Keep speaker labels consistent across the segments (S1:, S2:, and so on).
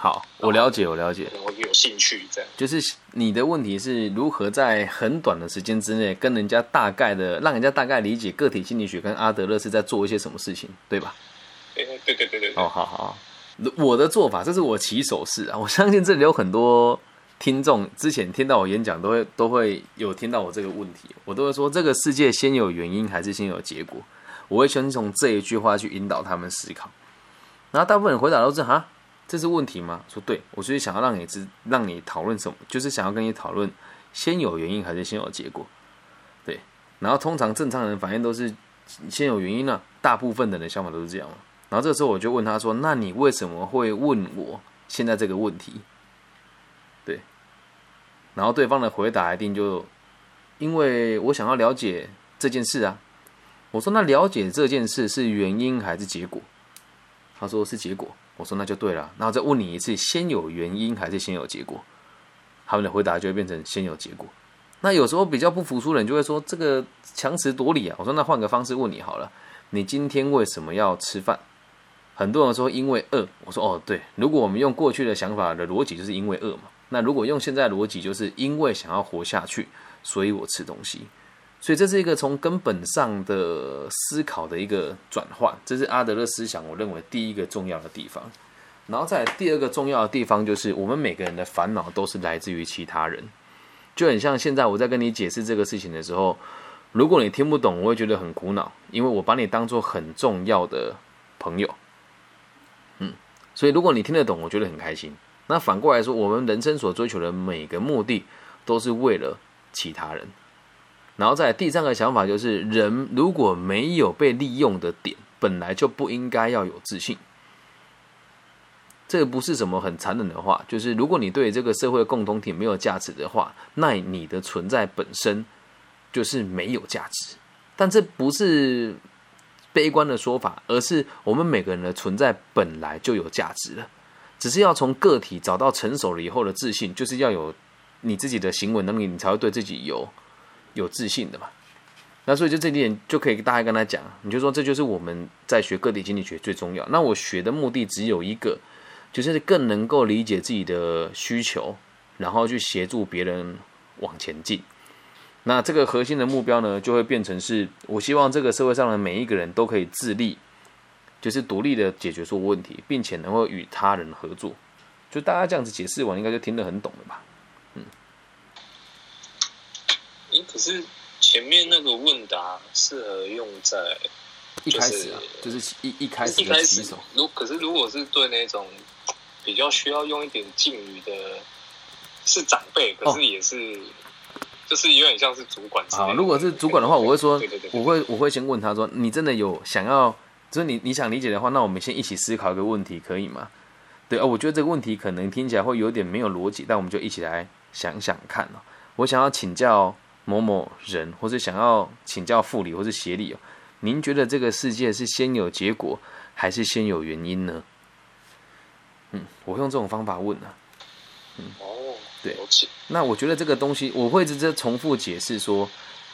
S1: 好，我了解，我了解，
S2: 我有兴趣这样。
S1: 就是你的问题是如何在很短的时间之内，跟人家大概的，让人家大概理解个体心理学跟阿德勒是在做一些什么事情，对吧？
S2: 对对对对对。
S1: 哦，好好，我的做法，这是我起手式啊。我相信这里有很多听众之前听到我演讲，都会都会有听到我这个问题，我都会说这个世界先有原因还是先有结果？我会先从这一句话去引导他们思考，然后大部分人回答都是哈。这是问题吗？说对，我就是想要让你知，让你讨论什么，就是想要跟你讨论先有原因还是先有结果，对。然后通常正常人反应都是先有原因呢，大部分的人想法都是这样然后这时候我就问他说：“那你为什么会问我现在这个问题？”对。然后对方的回答一定就因为我想要了解这件事啊。我说：“那了解这件事是原因还是结果？”他说：“是结果。”我说那就对了，那我再问你一次，先有原因还是先有结果？他们的回答就会变成先有结果。那有时候比较不服输的人就会说这个强词夺理啊。我说那换个方式问你好了，你今天为什么要吃饭？很多人说因为饿。我说哦对，如果我们用过去的想法的逻辑，就是因为饿嘛。那如果用现在逻辑，就是因为想要活下去，所以我吃东西。所以这是一个从根本上的思考的一个转换，这是阿德勒思想我认为第一个重要的地方。然后在第二个重要的地方，就是我们每个人的烦恼都是来自于其他人，就很像现在我在跟你解释这个事情的时候，如果你听不懂，我会觉得很苦恼，因为我把你当做很重要的朋友。嗯，所以如果你听得懂，我觉得很开心。那反过来说，我们人生所追求的每个目的，都是为了其他人。然后在第三个想法就是，人如果没有被利用的点，本来就不应该要有自信。这个不是什么很残忍的话，就是如果你对这个社会共同体没有价值的话，那你的存在本身就是没有价值。但这不是悲观的说法，而是我们每个人的存在本来就有价值了，只是要从个体找到成熟了以后的自信，就是要有你自己的行为能力，你才会对自己有。有自信的嘛？那所以就这点就可以大概跟他讲，你就说这就是我们在学个体心理学最重要。那我学的目的只有一个，就是更能够理解自己的需求，然后去协助别人往前进。那这个核心的目标呢，就会变成是我希望这个社会上的每一个人都可以自立，就是独立的解决所有问题，并且能够与他人合作。就大家这样子解释完，应该就听得很懂了吧？
S2: 可是前面那个问答适合用在
S1: 一开始啊，就是一一开始
S2: 一开始。如可是如果是对那种比较需要用一点敬语的，是长辈，可是也是就是有点像是主管。
S1: 好，如果是主管的话，我会说，我会我会先问他说：“你真的有想要，就是你你想理解的话，那我们先一起思考一个问题，可以吗？”对啊，我觉得这个问题可能听起来会有点没有逻辑，但我们就一起来想想看哦。我想要请教。某某人，或是想要请教副理或是协理哦，您觉得这个世界是先有结果还是先有原因呢？嗯，我用这种方法问呢。
S2: 嗯，哦，
S1: 对，那我觉得这个东西我会直接重复解释说，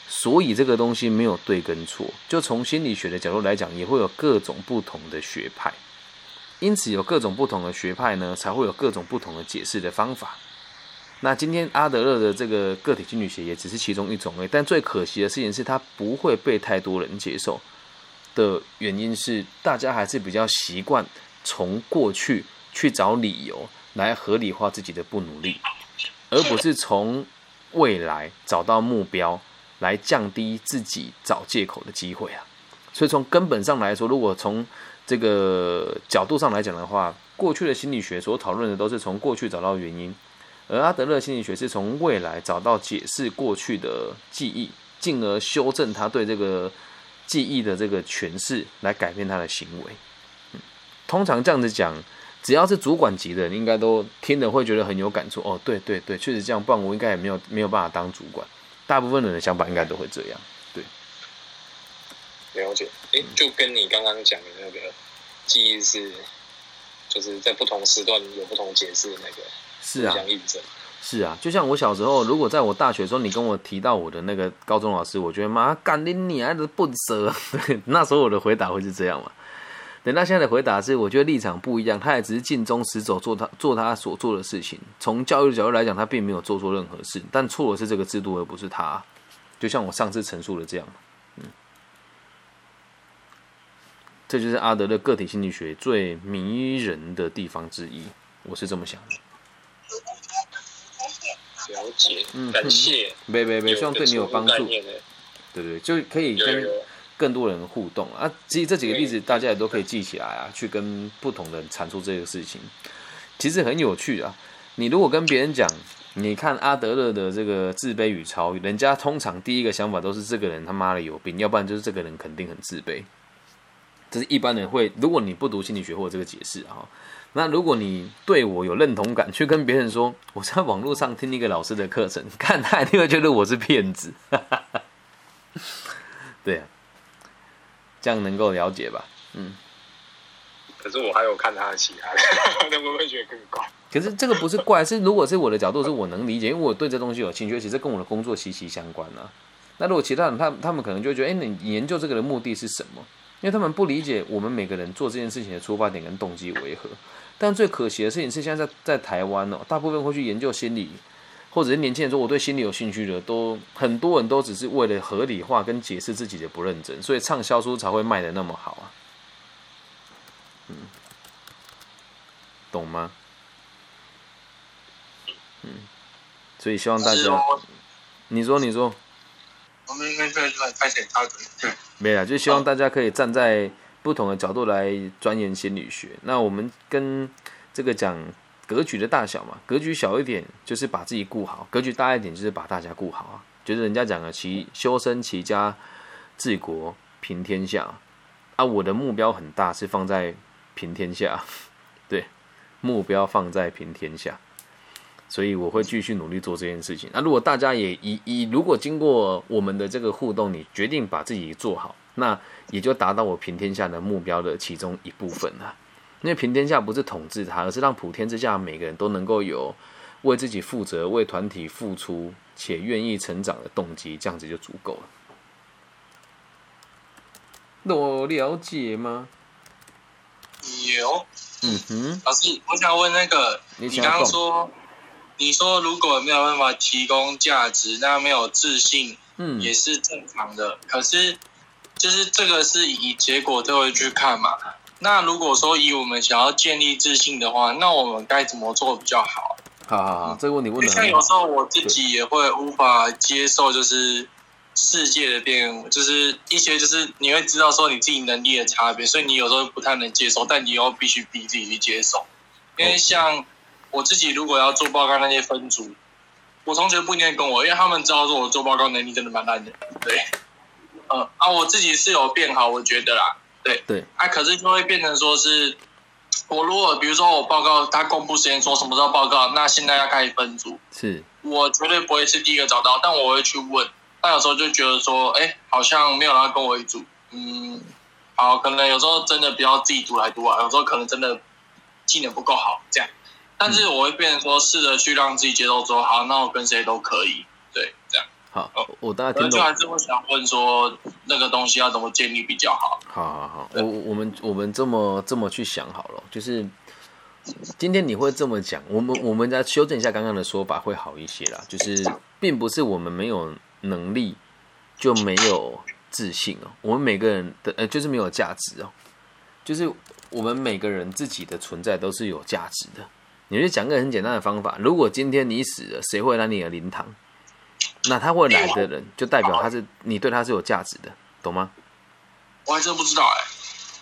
S1: 所以这个东西没有对跟错，就从心理学的角度来讲，也会有各种不同的学派，因此有各种不同的学派呢，才会有各种不同的解释的方法。那今天阿德勒的这个个体心理学也只是其中一种诶，但最可惜的事情是，它不会被太多人接受的原因是，大家还是比较习惯从过去去找理由来合理化自己的不努力，而不是从未来找到目标来降低自己找借口的机会啊。所以从根本上来说，如果从这个角度上来讲的话，过去的心理学所讨论的都是从过去找到原因。而阿德勒心理学是从未来找到解释过去的记忆，进而修正他对这个记忆的这个诠释，来改变他的行为。通常这样子讲，只要是主管级的，应该都听得会觉得很有感触。哦，对对对，确实这样，不然我应该也没有没有办法当主管。大部分人的想法应该都会这样。对，
S2: 了解。哎，就跟你刚刚讲的那个记忆是，就是在不同时段有不同解释的那个。
S1: 是啊，是啊，就像我小时候，如果在我大学的时候，你跟我提到我的那个高中老师，我觉得妈干你你还是笨蛇，那时候我的回答会是这样嘛？等到现在的回答是，我觉得立场不一样，他也只是尽忠职守，做他做他所做的事情。从教育的角度来讲，他并没有做错任何事，但错的是这个制度，而不是他。就像我上次陈述的这样，嗯，这就是阿德的个体心理学最迷人的地方之一，我是这么想的。
S2: 了解，感谢，
S1: 没没没，希望对你有帮助。
S2: 对
S1: 对，就可以跟更多人互动啊。其实这几个例子大家也都可以记起来啊，去跟不同的人阐述这个事情，其实很有趣啊。你如果跟别人讲，你看阿德勒的这个自卑与超越，人家通常第一个想法都是这个人他妈的有病，要不然就是这个人肯定很自卑。这是一般人会，如果你不读心理学或者这个解释啊。那如果你对我有认同感，去跟别人说 我在网络上听一个老师的课程，看他一定会觉得我是骗子。对啊，这样能够了解吧？嗯。
S2: 可是我还有看他的其他的，那会不会觉得更怪？
S1: 可是这个不是怪，是如果是我的角度，是我能理解，因为我对这东西有兴趣，其实跟我的工作息息相关啊。那如果其他人他他们可能就会觉得，哎，你研究这个的目的是什么？因为他们不理解我们每个人做这件事情的出发点跟动机为何。但最可惜的事情是，现在在在台湾哦，大部分会去研究心理，或者是年轻人说我对心理有兴趣的，都很多人都只是为了合理化跟解释自己的不认真，所以畅销书才会卖的那么好啊。嗯，懂吗？嗯，所以希望大家，你说你说，
S2: 我们应该在开始插嘴，对，
S1: 没了，就希望大家可以站在。不同的角度来钻研心理学，那我们跟这个讲格局的大小嘛，格局小一点就是把自己顾好，格局大一点就是把大家顾好啊。就是人家讲的齐修身齐家治国平天下啊，我的目标很大，是放在平天下，对，目标放在平天下，所以我会继续努力做这件事情。那如果大家也以以如果经过我们的这个互动，你决定把自己做好。那也就达到我平天下的目标的其中一部分了。因为平天下不是统治他，而是让普天之下每个人都能够有为自己负责、为团体付出且愿意成长的动机，这样子就足够了。我了解吗？
S2: 有。
S1: 嗯哼。
S2: 老师，我想问那个，你刚刚说，你说如果没有办法提供价值，那没有自信，嗯，也是正常的。可是。就是这个是以结果都会去看嘛。那如果说以我们想要建立自信的话，那我们该怎么做比较好？
S1: 好好好，这个问题问的
S2: 像有时候我自己也会无法接受，就是世界的变，就是一些就是你会知道说你自己能力的差别，所以你有时候不太能接受，但你又必须逼自己去接受。因为像我自己如果要做报告那些分组，我同学不一定跟我，因为他们知道说我做报告能力真的蛮烂的，对。嗯啊，我自己是有变好，我觉得啦，对
S1: 对。
S2: 啊，可是就会变成说是，我如果比如说我报告他公布时间说什么时候报告，那现在要开始分组，
S1: 是。
S2: 我绝对不会是第一个找到，但我会去问，但有时候就觉得说，哎，好像没有人跟我一组，嗯，好，可能有时候真的不要自己读来读啊，有时候可能真的技能不够好这样，但是我会变成说试着去让自己接受说，好，那我跟谁都可以，
S1: 好，我大概听懂。
S2: 还是会想问说，那个东西要怎么建立比较好？
S1: 好好好，我我们我们这么这么去想好了，就是今天你会这么讲，我们我们再修正一下刚刚的说法会好一些啦。就是并不是我们没有能力就没有自信哦，我们每个人的呃就是没有价值哦，就是我们每个人自己的存在都是有价值的。你就讲个很简单的方法，如果今天你死了，谁会来你的灵堂？那他会来的人，就代表他是你对他是有价值的，懂吗？
S2: 我还真不知道哎。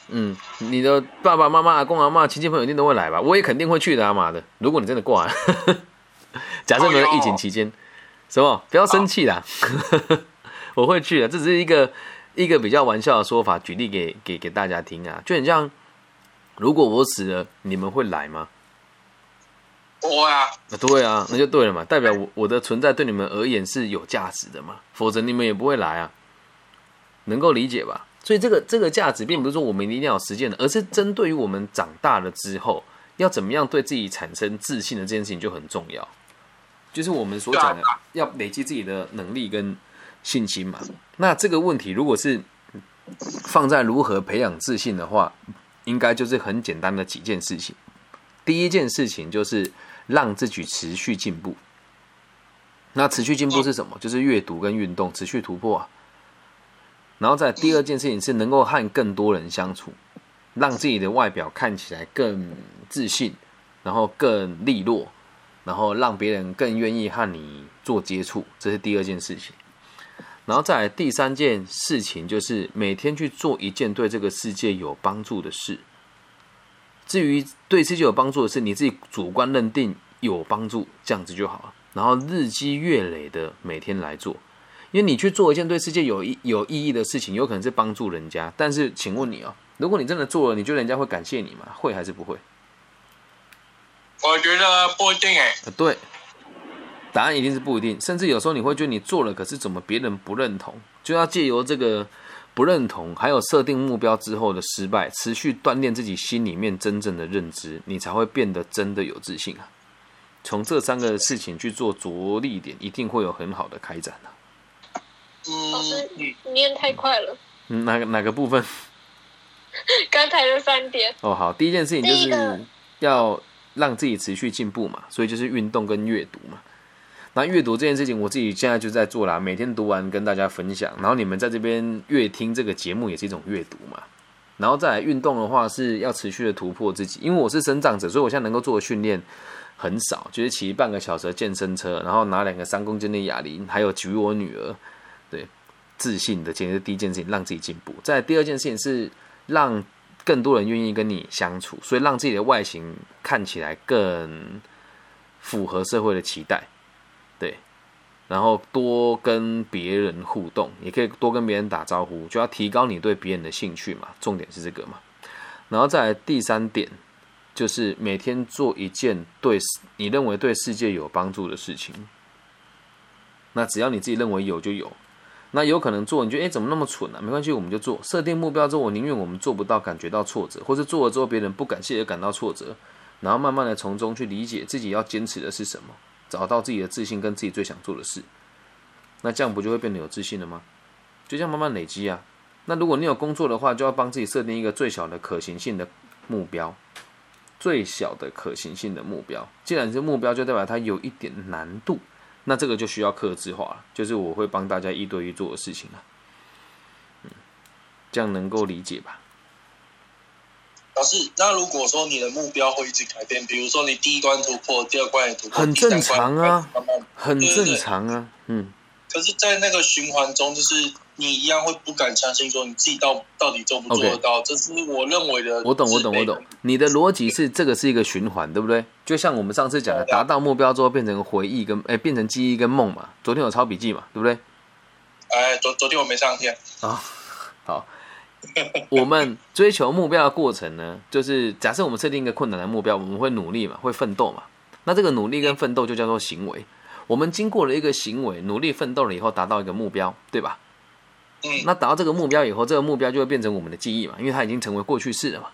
S1: 嗯，你的爸爸妈妈、阿公阿妈、亲戚朋友一定都会来吧？我也肯定会去的，阿妈的。如果你真的挂了，假设没有疫情期间，什么不要生气啦，我会去的。这只是一个一个比较玩笑的说法，举例给给给大家听啊。就很像，如果我死了，你们会来吗？
S2: 我呀，
S1: 那对啊，那就对了嘛，代表我我的存在对你们而言是有价值的嘛，否则你们也不会来啊，能够理解吧？所以这个这个价值并不是说我们一定要实践的，而是针对于我们长大了之后要怎么样对自己产生自信的这件事情就很重要，就是我们所讲的要累积自己的能力跟信心嘛。那这个问题如果是放在如何培养自信的话，应该就是很简单的几件事情。第一件事情就是让自己持续进步。那持续进步是什么？就是阅读跟运动，持续突破啊。然后在第二件事情是能够和更多人相处，让自己的外表看起来更自信，然后更利落，然后让别人更愿意和你做接触，这是第二件事情。然后再来第三件事情就是每天去做一件对这个世界有帮助的事。至于对世界有帮助的事，你自己主观认定有帮助，这样子就好了。然后日积月累的每天来做，因为你去做一件对世界有意有意义的事情，有可能是帮助人家。但是，请问你哦，如果你真的做了，你觉得人家会感谢你吗？会还是不会？
S2: 我觉得不一定哎。
S1: 对，答案一定是不一定。甚至有时候你会觉得你做了，可是怎么别人不认同？就要借由这个不认同，还有设定目标之后的失败，持续锻炼自己心里面真正的认知，你才会变得真的有自信啊。从这三个事情去做着力点，一定会有很好的开展的。
S3: 老师，念太快了。
S1: 嗯，哪个哪个部分？
S3: 刚才的三点。
S1: 哦，好，第一件事情就是要让自己持续进步嘛，所以就是运动跟阅读嘛。那阅读这件事情，我自己现在就在做啦，每天读完跟大家分享。然后你们在这边阅听这个节目也是一种阅读嘛。然后再来运动的话，是要持续的突破自己，因为我是生长者，所以我现在能够做的训练。很少，就是骑半个小时的健身车，然后拿两个三公斤的哑铃，还有举我女儿，对，自信的，简直是第一件事情，让自己进步。在第二件事情是让更多人愿意跟你相处，所以让自己的外形看起来更符合社会的期待，对，然后多跟别人互动，也可以多跟别人打招呼，就要提高你对别人的兴趣嘛，重点是这个嘛。然后再第三点。就是每天做一件对你认为对世界有帮助的事情。那只要你自己认为有就有，那有可能做，你觉得哎怎么那么蠢啊？没关系，我们就做。设定目标之后，我宁愿我们做不到，感觉到挫折，或者做了之后别人不感谢而感到挫折，然后慢慢的从中去理解自己要坚持的是什么，找到自己的自信跟自己最想做的事。那这样不就会变得有自信了吗？就这样慢慢累积啊。那如果你有工作的话，就要帮自己设定一个最小的可行性的目标。最小的可行性的目标，既然是目标，就代表它有一点难度，那这个就需要克制化了。就是我会帮大家一对一做的事情了，嗯，这样能够理解吧？
S2: 老师，那如果说你的目标会一直改变，比如说你第一关突破，第二关也突破，
S1: 很正常啊，很正常啊，嗯。
S2: 可是，在那个循环中，就是你一样会不敢相信，说你自己到到底做不做得到？这是我认为的。
S1: 我懂，我懂，我懂。你的逻辑是这个是一个循环，对不对？就像我们上次讲的，达到目标之后变成回忆跟哎，变成记忆跟梦嘛。昨天有抄笔记嘛，对不对？
S2: 哎，昨昨天我没上天
S1: 啊。好，我们追求目标的过程呢，就是假设我们设定一个困难的目标，我们会努力嘛，会奋斗嘛。那这个努力跟奋斗就叫做行为。我们经过了一个行为，努力奋斗了以后，达到一个目标，对吧？
S2: 嗯。
S1: 那达到这个目标以后，这个目标就会变成我们的记忆嘛，因为它已经成为过去式了嘛。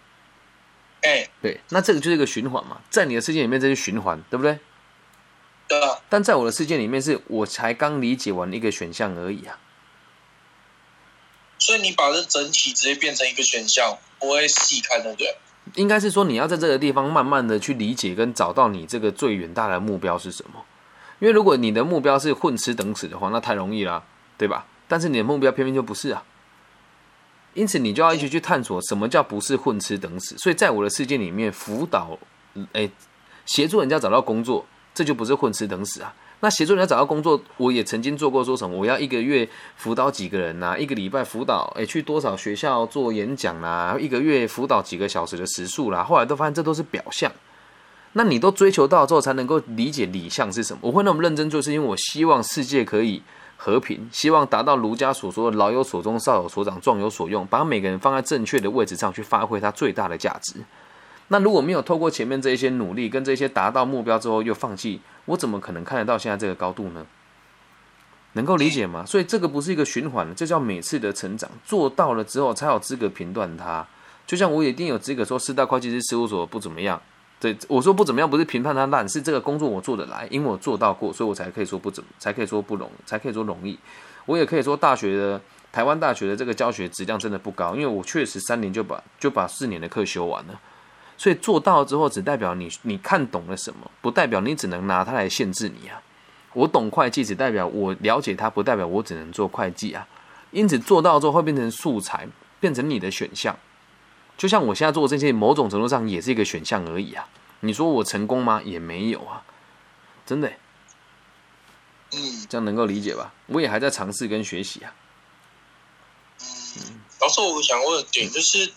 S2: 哎，
S1: 对。那这个就是一个循环嘛，在你的世界里面，这是循环，对不对？
S2: 对。
S1: 但在我的世界里面，是我才刚理解完一个选项而已啊。
S2: 所以你把这整体直接变成一个选项，不会细看，对不对？
S1: 应该是说，你要在这个地方慢慢的去理解跟找到你这个最远大的目标是什么。因为如果你的目标是混吃等死的话，那太容易了，对吧？但是你的目标偏偏就不是啊，因此你就要一起去探索什么叫不是混吃等死。所以在我的世界里面，辅导，哎，协助人家找到工作，这就不是混吃等死啊。那协助人家找到工作，我也曾经做过，说什么我要一个月辅导几个人呐，一个礼拜辅导，哎，去多少学校做演讲啦，一个月辅导几个小时的时数啦，后来都发现这都是表象。那你都追求到之后，才能够理解理想是什么。我会那么认真做，是因为我希望世界可以和平，希望达到儒家所说的“老有所终，少有所长，壮有所用”，把每个人放在正确的位置上去发挥它最大的价值。那如果没有透过前面这一些努力跟这些达到目标之后又放弃，我怎么可能看得到现在这个高度呢？能够理解吗？所以这个不是一个循环，这叫每次的成长。做到了之后，才有资格评断它。就像我一定有资格说，四大会计师事务所不怎么样。对，我说不怎么样，不是评判他烂，是这个工作我做得来，因为我做到过，所以我才可以说不怎，才可以说不容，才可以说容易。我也可以说大学的台湾大学的这个教学质量真的不高，因为我确实三年就把就把四年的课修完了，所以做到之后，只代表你你看懂了什么，不代表你只能拿它来限制你啊。我懂会计，只代表我了解它，不代表我只能做会计啊。因此做到之后会变成素材，变成你的选项。就像我现在做这些，某种程度上也是一个选项而已啊。你说我成功吗？也没有啊，真的。
S2: 嗯，
S1: 这样能够理解吧？我也还在尝试跟学习啊。
S2: 嗯，老师，我想问点，就是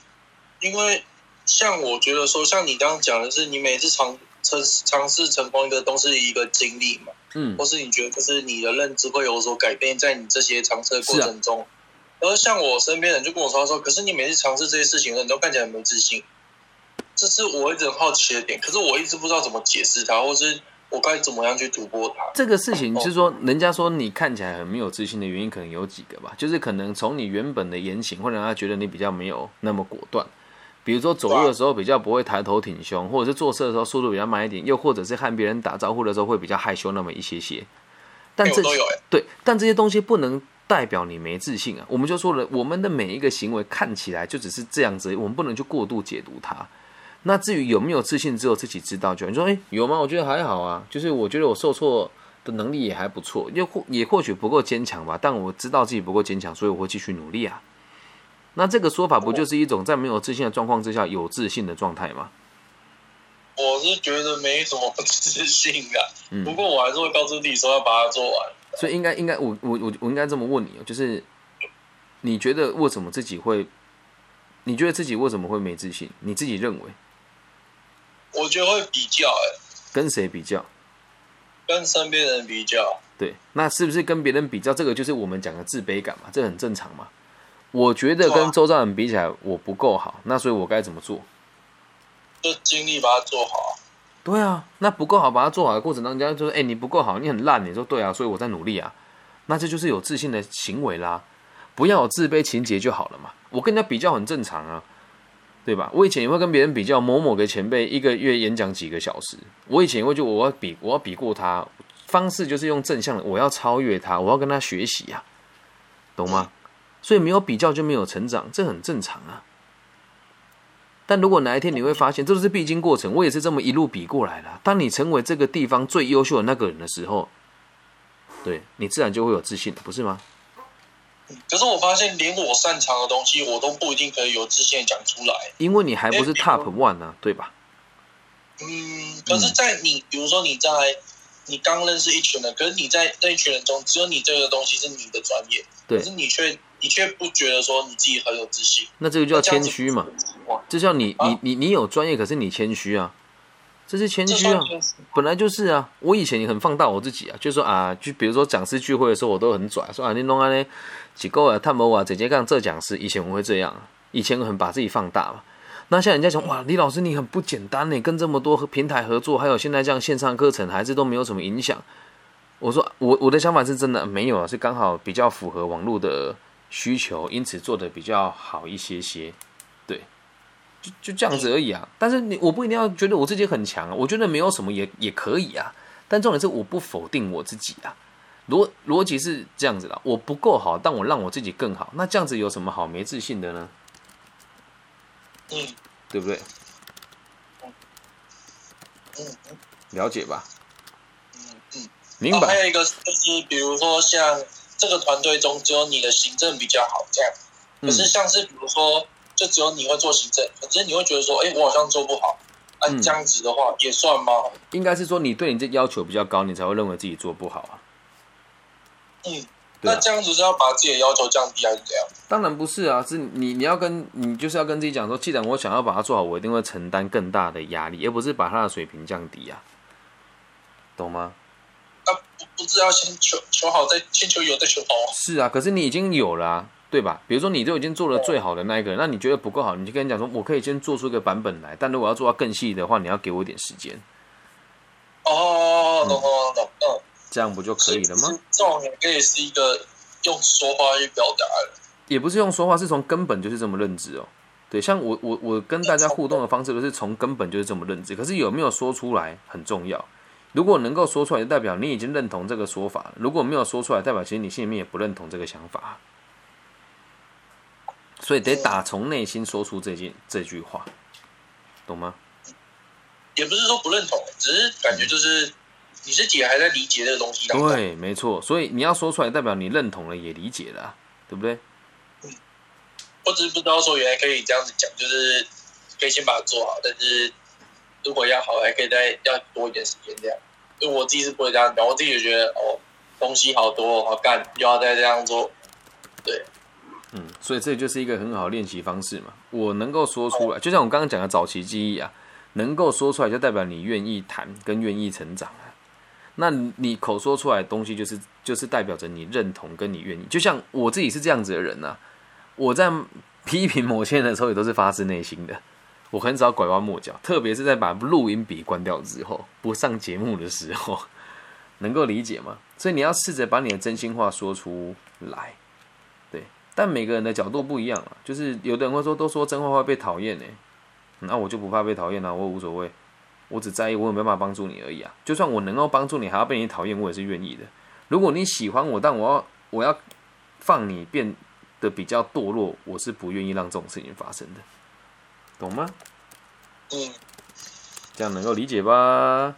S2: 因为像我觉得说，像你刚刚讲的是，你每次尝尝尝试成功一个都是一个经历嘛，
S1: 嗯，
S2: 或是你觉得就是你的认知会有所改变，在你这些尝试的过程中。而像我身边人就跟我说说，可是你每次尝试这些事情你都看起来很没自信，这是我一直很好奇的点。可是我一直不知道怎么解释它，或是。我该怎么样去突破它？
S1: 这个事情就是说，人家说你看起来很没有自信的原因，可能有几个吧。就是可能从你原本的言行，会让他觉得你比较没有那么果断。比如说走路的时候比较不会抬头挺胸，或者是做事的时候速度比较慢一点，又或者是和别人打招呼的时候会比较害羞那么一些些。但这对，但这些东西不能代表你没自信啊。我们就说了，我们的每一个行为看起来就只是这样子，我们不能去过度解读它。那至于有没有自信，只有自己知道。就你说，哎，有吗？我觉得还好啊，就是我觉得我受挫的能力也还不错，又或也或许不够坚强吧。但我知道自己不够坚强，所以我会继续努力啊。那这个说法不就是一种在没有自信的状况之下有自信的状态吗？
S2: 我是觉得没什么自信的，不过我还是会告诉自己说要把它做完。
S1: 所以应该应该我我我我应该这么问你就是你觉得为什么自己会？你觉得自己为什么会没自信？你自己认为？
S2: 我觉得会比较哎，
S1: 跟谁比较？
S2: 跟身边人比较。
S1: 对，那是不是跟别人比较？这个就是我们讲的自卑感嘛，这很正常嘛。我觉得跟周遭人比起来，我不够好，那所以我该怎么做？
S2: 就尽力把它做好。
S1: 对啊，那不够好，把它做好的过程当中，人家就说：“哎，你不够好，你很烂。”你说：“对啊，所以我在努力啊。”那这就是有自信的行为啦，不要有自卑情节就好了嘛。我跟人家比较很正常啊。对吧？我以前也会跟别人比较，某某个前辈一个月演讲几个小时，我以前会就我要比，我要比过他，方式就是用正向的，我要超越他，我要跟他学习呀，懂吗？所以没有比较就没有成长，这很正常啊。但如果哪一天你会发现，这都是必经过程，我也是这么一路比过来的。当你成为这个地方最优秀的那个人的时候，对你自然就会有自信，不是吗？
S2: 可是我发现，连我擅长的东西，我都不一定可以有自信讲出来。
S1: 因为你还不是 top one 呢，对吧？
S2: 嗯，可是，在你比如说你在你刚认识一群人，可是你在那一群人中，只有你这个东西是你的专业，
S1: 对，
S2: 可是你却你却不觉得说你自己很有自信。
S1: 那这个叫谦虚嘛？这叫你你你你有专业，可是你谦虚啊。这是谦虚啊，本来就是啊。我以前也很放大我自己啊，就说啊，就比如说讲师聚会的时候，我都很拽，说啊，你弄啊呢，几个啊，探某啊，直接干这讲师。以前我会这样，以前很把自己放大嘛。那现在人家讲哇，李老师你很不简单呢，跟这么多平台合作，还有现在这样线上课程，还是都没有什么影响。我说我我的想法是真的没有啊，是刚好比较符合网络的需求，因此做的比较好一些些。对就就这样子而已啊！但是你我不一定要觉得我自己很强，我觉得没有什么也也可以啊。但重点是我不否定我自己啊，逻逻辑是这样子的，我不够好，但我让我自己更好，那这样子有什么好没自信的呢？
S2: 嗯，
S1: 对不对？
S2: 嗯
S1: 了解吧？
S2: 嗯嗯，
S1: 明白。
S2: 还有一个就是，比如说像这个团队中只有你的行政比较好，这样，可是像是比如说。就只有你会做行政，可是你会觉得说，哎，我好像做不好，那这样子的话也算吗？
S1: 应该是说你对你这要求比较高，你才会认为自己做不好啊。
S2: 嗯，那这样子是要把自己的要求降低还是怎样？
S1: 当然不是啊，是你你要跟你就是要跟自己讲说，既然我想要把它做好，我一定会承担更大的压力，而不是把它的水平降低啊，懂吗？
S2: 那不不是要先求求好，再先求有，再求好
S1: 是啊，可是你已经有了。对吧？比如说你都已经做了最好的那一个，那你觉得不够好，你就跟人讲说，我可以先做出一个版本来，但如果要做到更细的话，你要给我一点时间。
S2: 哦，懂懂懂，嗯，
S1: 这样不就可以了吗？
S2: 这种也可以是一个用说话去表达的，
S1: 也不是用说话，是从根本就是这么认知哦。对，像我我我跟大家互动的方式都是从根本就是这么认知，可是有没有说出来很重要。如果能够说出来，就代表你已经认同这个说法；如果没有说出来，代表其实你心里面也不认同这个想法。所以得打从内心说出这件这句话，懂吗？
S2: 也不是说不认同，只是感觉就是你自己还在理解这个东西。
S1: 对，没错。所以你要说出来，代表你认同了，也理解了，对不对？
S2: 嗯。我只是不知道说原来可以这样子讲，就是可以先把它做好，但是如果要好，还可以再要多一点时间这样。因为我自己是不会这样讲，我自己也觉得哦，东西好多好干，又要再这样做，对。
S1: 嗯，所以这就是一个很好练习方式嘛。我能够说出来，就像我刚刚讲的早期记忆啊。能够说出来，就代表你愿意谈跟愿意成长啊。那你口说出来的东西，就是就是代表着你认同跟你愿意。就像我自己是这样子的人呐，我在批评某些人的时候，也都是发自内心的。我很少拐弯抹角，特别是在把录音笔关掉之后，不上节目的时候，能够理解吗？所以你要试着把你的真心话说出来，对。但每个人的角度不一样啊，就是有的人会说，都说真话会被讨厌呢。那我就不怕被讨厌了，我无所谓，我只在意我有没有办法帮助你而已啊。就算我能够帮助你，还要被你讨厌，我也是愿意的。如果你喜欢我，但我要我要放你变得比较堕落，我是不愿意让这种事情发生的，懂吗？
S2: 嗯，
S1: 这样能够理解吧？